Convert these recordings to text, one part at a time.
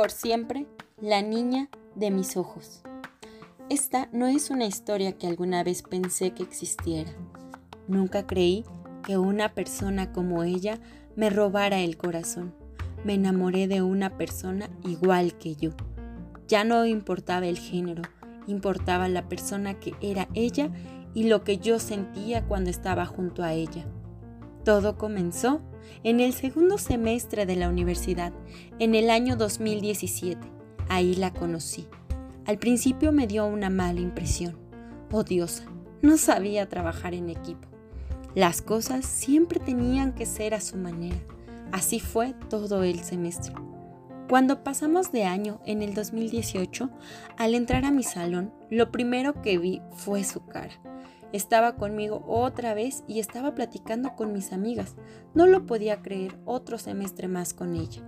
por siempre la niña de mis ojos. Esta no es una historia que alguna vez pensé que existiera. Nunca creí que una persona como ella me robara el corazón. Me enamoré de una persona igual que yo. Ya no importaba el género, importaba la persona que era ella y lo que yo sentía cuando estaba junto a ella. Todo comenzó en el segundo semestre de la universidad, en el año 2017. Ahí la conocí. Al principio me dio una mala impresión. Odiosa. No sabía trabajar en equipo. Las cosas siempre tenían que ser a su manera. Así fue todo el semestre. Cuando pasamos de año en el 2018, al entrar a mi salón, lo primero que vi fue su cara. Estaba conmigo otra vez y estaba platicando con mis amigas. No lo podía creer otro semestre más con ella.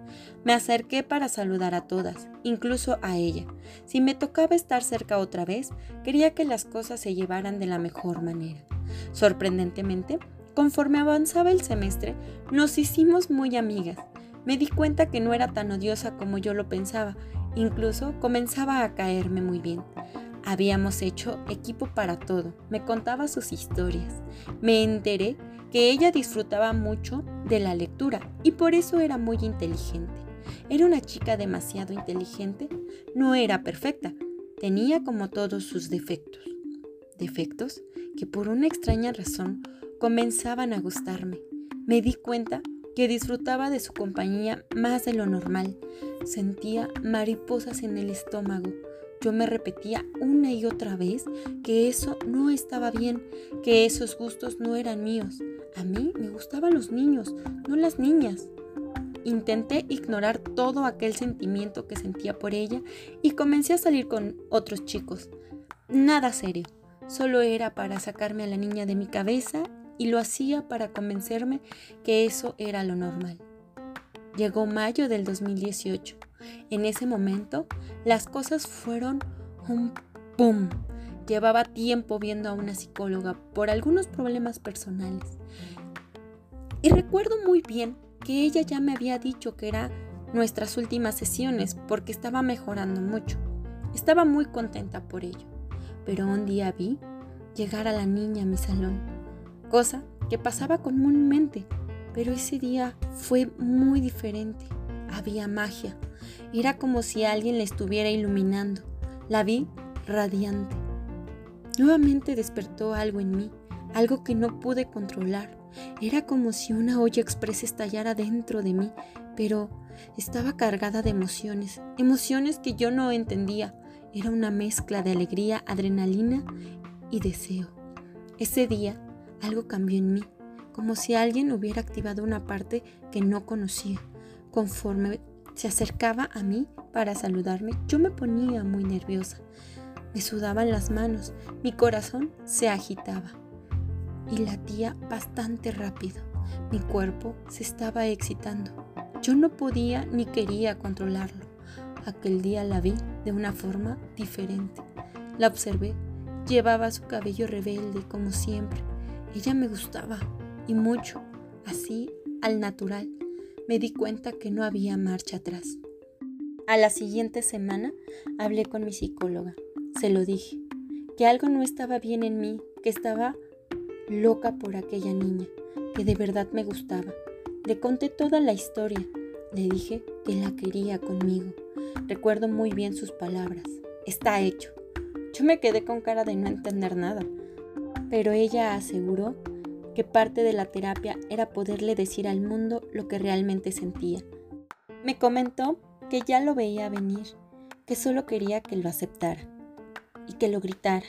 Me acerqué para saludar a todas, incluso a ella. Si me tocaba estar cerca otra vez, quería que las cosas se llevaran de la mejor manera. Sorprendentemente, conforme avanzaba el semestre, nos hicimos muy amigas. Me di cuenta que no era tan odiosa como yo lo pensaba, incluso comenzaba a caerme muy bien. Habíamos hecho equipo para todo. Me contaba sus historias. Me enteré que ella disfrutaba mucho de la lectura y por eso era muy inteligente. Era una chica demasiado inteligente. No era perfecta. Tenía como todos sus defectos. Defectos que por una extraña razón comenzaban a gustarme. Me di cuenta que disfrutaba de su compañía más de lo normal. Sentía mariposas en el estómago yo me repetía una y otra vez que eso no estaba bien, que esos gustos no eran míos. A mí me gustaban los niños, no las niñas. Intenté ignorar todo aquel sentimiento que sentía por ella y comencé a salir con otros chicos. Nada serio, solo era para sacarme a la niña de mi cabeza y lo hacía para convencerme que eso era lo normal. Llegó mayo del 2018. En ese momento, las cosas fueron un ¡pum! Llevaba tiempo viendo a una psicóloga por algunos problemas personales. Y recuerdo muy bien que ella ya me había dicho que era nuestras últimas sesiones porque estaba mejorando mucho. Estaba muy contenta por ello. Pero un día vi llegar a la niña a mi salón, cosa que pasaba comúnmente, pero ese día fue muy diferente. Había magia. Era como si alguien la estuviera iluminando. La vi radiante. Nuevamente despertó algo en mí, algo que no pude controlar. Era como si una olla expresa estallara dentro de mí, pero estaba cargada de emociones, emociones que yo no entendía. Era una mezcla de alegría, adrenalina y deseo. Ese día algo cambió en mí, como si alguien hubiera activado una parte que no conocía. Conforme se acercaba a mí para saludarme, yo me ponía muy nerviosa. Me sudaban las manos, mi corazón se agitaba y latía bastante rápido. Mi cuerpo se estaba excitando. Yo no podía ni quería controlarlo. Aquel día la vi de una forma diferente. La observé. Llevaba su cabello rebelde como siempre. Ella me gustaba y mucho, así al natural me di cuenta que no había marcha atrás. A la siguiente semana hablé con mi psicóloga. Se lo dije, que algo no estaba bien en mí, que estaba loca por aquella niña, que de verdad me gustaba. Le conté toda la historia. Le dije que la quería conmigo. Recuerdo muy bien sus palabras. Está hecho. Yo me quedé con cara de no entender nada, pero ella aseguró que parte de la terapia era poderle decir al mundo lo que realmente sentía. Me comentó que ya lo veía venir, que solo quería que lo aceptara y que lo gritara.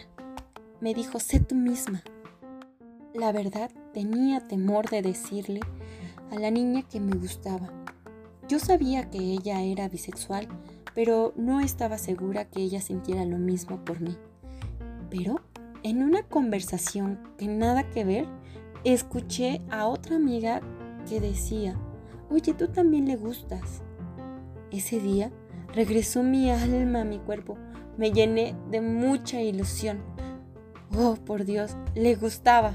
Me dijo, sé tú misma. La verdad, tenía temor de decirle a la niña que me gustaba. Yo sabía que ella era bisexual, pero no estaba segura que ella sintiera lo mismo por mí. Pero en una conversación que nada que ver, escuché a otra amiga que decía, oye, tú también le gustas. Ese día regresó mi alma a mi cuerpo, me llené de mucha ilusión. Oh, por Dios, le gustaba.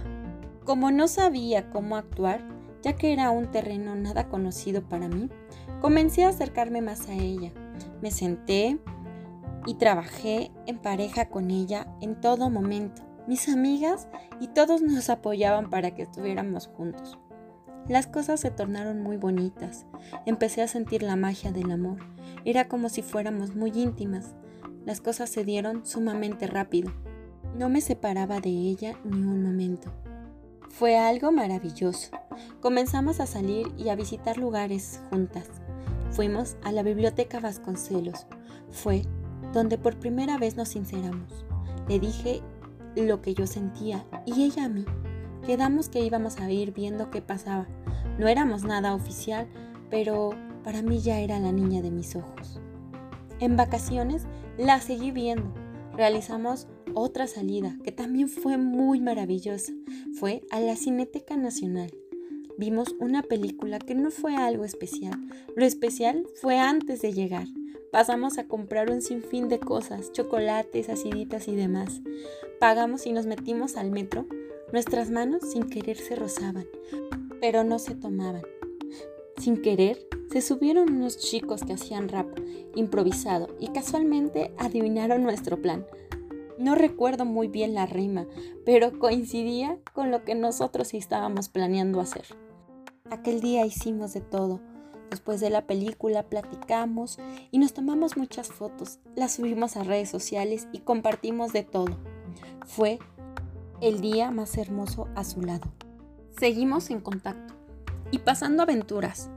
Como no sabía cómo actuar, ya que era un terreno nada conocido para mí, comencé a acercarme más a ella. me senté y trabajé en pareja con ella en todo momento. Mis amigas y todos nos apoyaban para que estuviéramos juntos. Las cosas se tornaron muy bonitas. Empecé a sentir la magia del amor. Era como si fuéramos muy íntimas. Las cosas se dieron sumamente rápido. No me separaba de ella ni un momento. Fue algo maravilloso. Comenzamos a salir y a visitar lugares juntas. Fuimos a la biblioteca Vasconcelos. Fue donde por primera vez nos sinceramos. Le dije lo que yo sentía y ella a mí. Quedamos que íbamos a ir viendo qué pasaba. No éramos nada oficial, pero para mí ya era la niña de mis ojos. En vacaciones la seguí viendo. Realizamos otra salida que también fue muy maravillosa. Fue a la Cineteca Nacional. Vimos una película que no fue algo especial. Lo especial fue antes de llegar. Pasamos a comprar un sinfín de cosas, chocolates, aciditas y demás. Pagamos y nos metimos al metro. Nuestras manos sin querer se rozaban, pero no se tomaban. Sin querer, se subieron unos chicos que hacían rap improvisado y casualmente adivinaron nuestro plan. No recuerdo muy bien la rima, pero coincidía con lo que nosotros estábamos planeando hacer. Aquel día hicimos de todo. Después de la película platicamos y nos tomamos muchas fotos, las subimos a redes sociales y compartimos de todo. Fue el día más hermoso a su lado. Seguimos en contacto y pasando aventuras.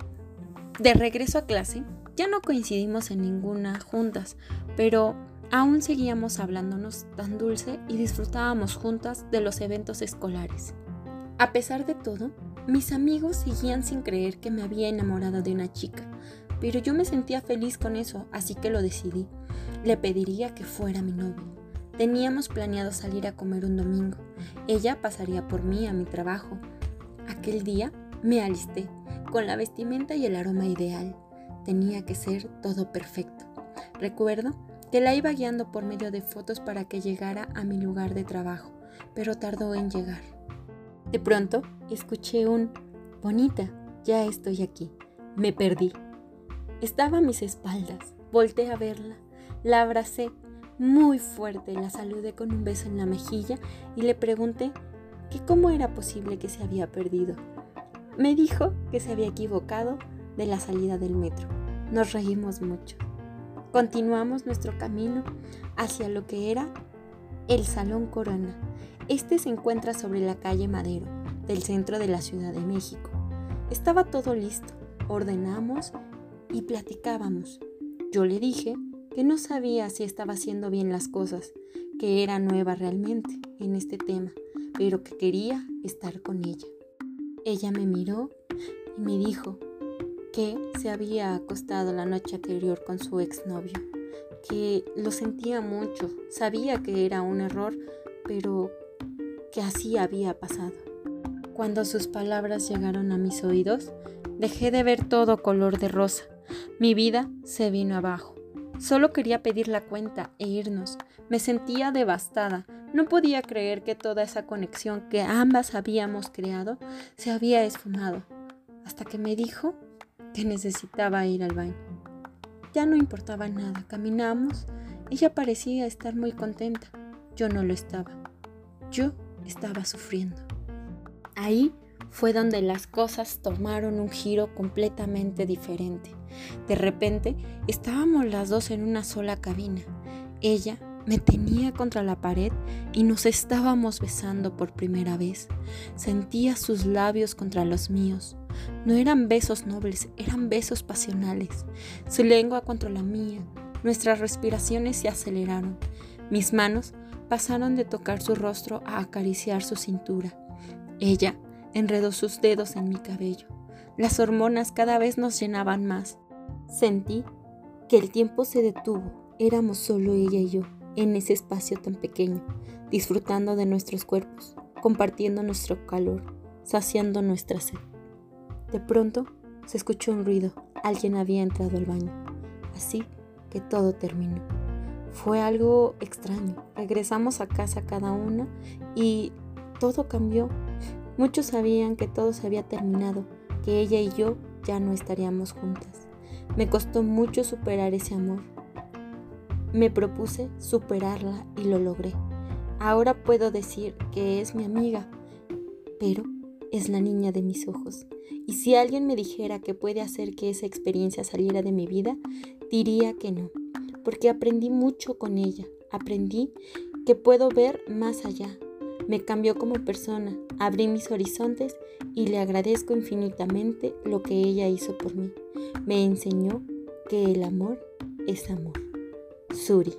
De regreso a clase, ya no coincidimos en ninguna juntas, pero Aún seguíamos hablándonos tan dulce y disfrutábamos juntas de los eventos escolares. A pesar de todo, mis amigos seguían sin creer que me había enamorado de una chica, pero yo me sentía feliz con eso, así que lo decidí. Le pediría que fuera mi novio. Teníamos planeado salir a comer un domingo. Ella pasaría por mí a mi trabajo. Aquel día me alisté, con la vestimenta y el aroma ideal. Tenía que ser todo perfecto. Recuerdo que la iba guiando por medio de fotos para que llegara a mi lugar de trabajo, pero tardó en llegar. De pronto, escuché un Bonita, ya estoy aquí. Me perdí. Estaba a mis espaldas. Volté a verla. La abracé muy fuerte, la saludé con un beso en la mejilla y le pregunté que cómo era posible que se había perdido. Me dijo que se había equivocado de la salida del metro. Nos reímos mucho. Continuamos nuestro camino hacia lo que era el Salón Corona. Este se encuentra sobre la calle Madero, del centro de la Ciudad de México. Estaba todo listo, ordenamos y platicábamos. Yo le dije que no sabía si estaba haciendo bien las cosas, que era nueva realmente en este tema, pero que quería estar con ella. Ella me miró y me dijo, que se había acostado la noche anterior con su exnovio, que lo sentía mucho, sabía que era un error, pero que así había pasado. Cuando sus palabras llegaron a mis oídos, dejé de ver todo color de rosa. Mi vida se vino abajo. Solo quería pedir la cuenta e irnos. Me sentía devastada. No podía creer que toda esa conexión que ambas habíamos creado se había esfumado. Hasta que me dijo que necesitaba ir al baño. Ya no importaba nada, caminamos, ella parecía estar muy contenta, yo no lo estaba, yo estaba sufriendo. Ahí fue donde las cosas tomaron un giro completamente diferente. De repente estábamos las dos en una sola cabina. Ella me tenía contra la pared y nos estábamos besando por primera vez. Sentía sus labios contra los míos. No eran besos nobles, eran besos pasionales. Su lengua contra la mía. Nuestras respiraciones se aceleraron. Mis manos pasaron de tocar su rostro a acariciar su cintura. Ella enredó sus dedos en mi cabello. Las hormonas cada vez nos llenaban más. Sentí que el tiempo se detuvo. Éramos solo ella y yo en ese espacio tan pequeño, disfrutando de nuestros cuerpos, compartiendo nuestro calor, saciando nuestra sed. De pronto se escuchó un ruido, alguien había entrado al baño, así que todo terminó. Fue algo extraño. Regresamos a casa cada una y todo cambió. Muchos sabían que todo se había terminado, que ella y yo ya no estaríamos juntas. Me costó mucho superar ese amor. Me propuse superarla y lo logré. Ahora puedo decir que es mi amiga, pero es la niña de mis ojos. Y si alguien me dijera que puede hacer que esa experiencia saliera de mi vida, diría que no, porque aprendí mucho con ella. Aprendí que puedo ver más allá. Me cambió como persona, abrí mis horizontes y le agradezco infinitamente lo que ella hizo por mí. Me enseñó que el amor es amor. Suri.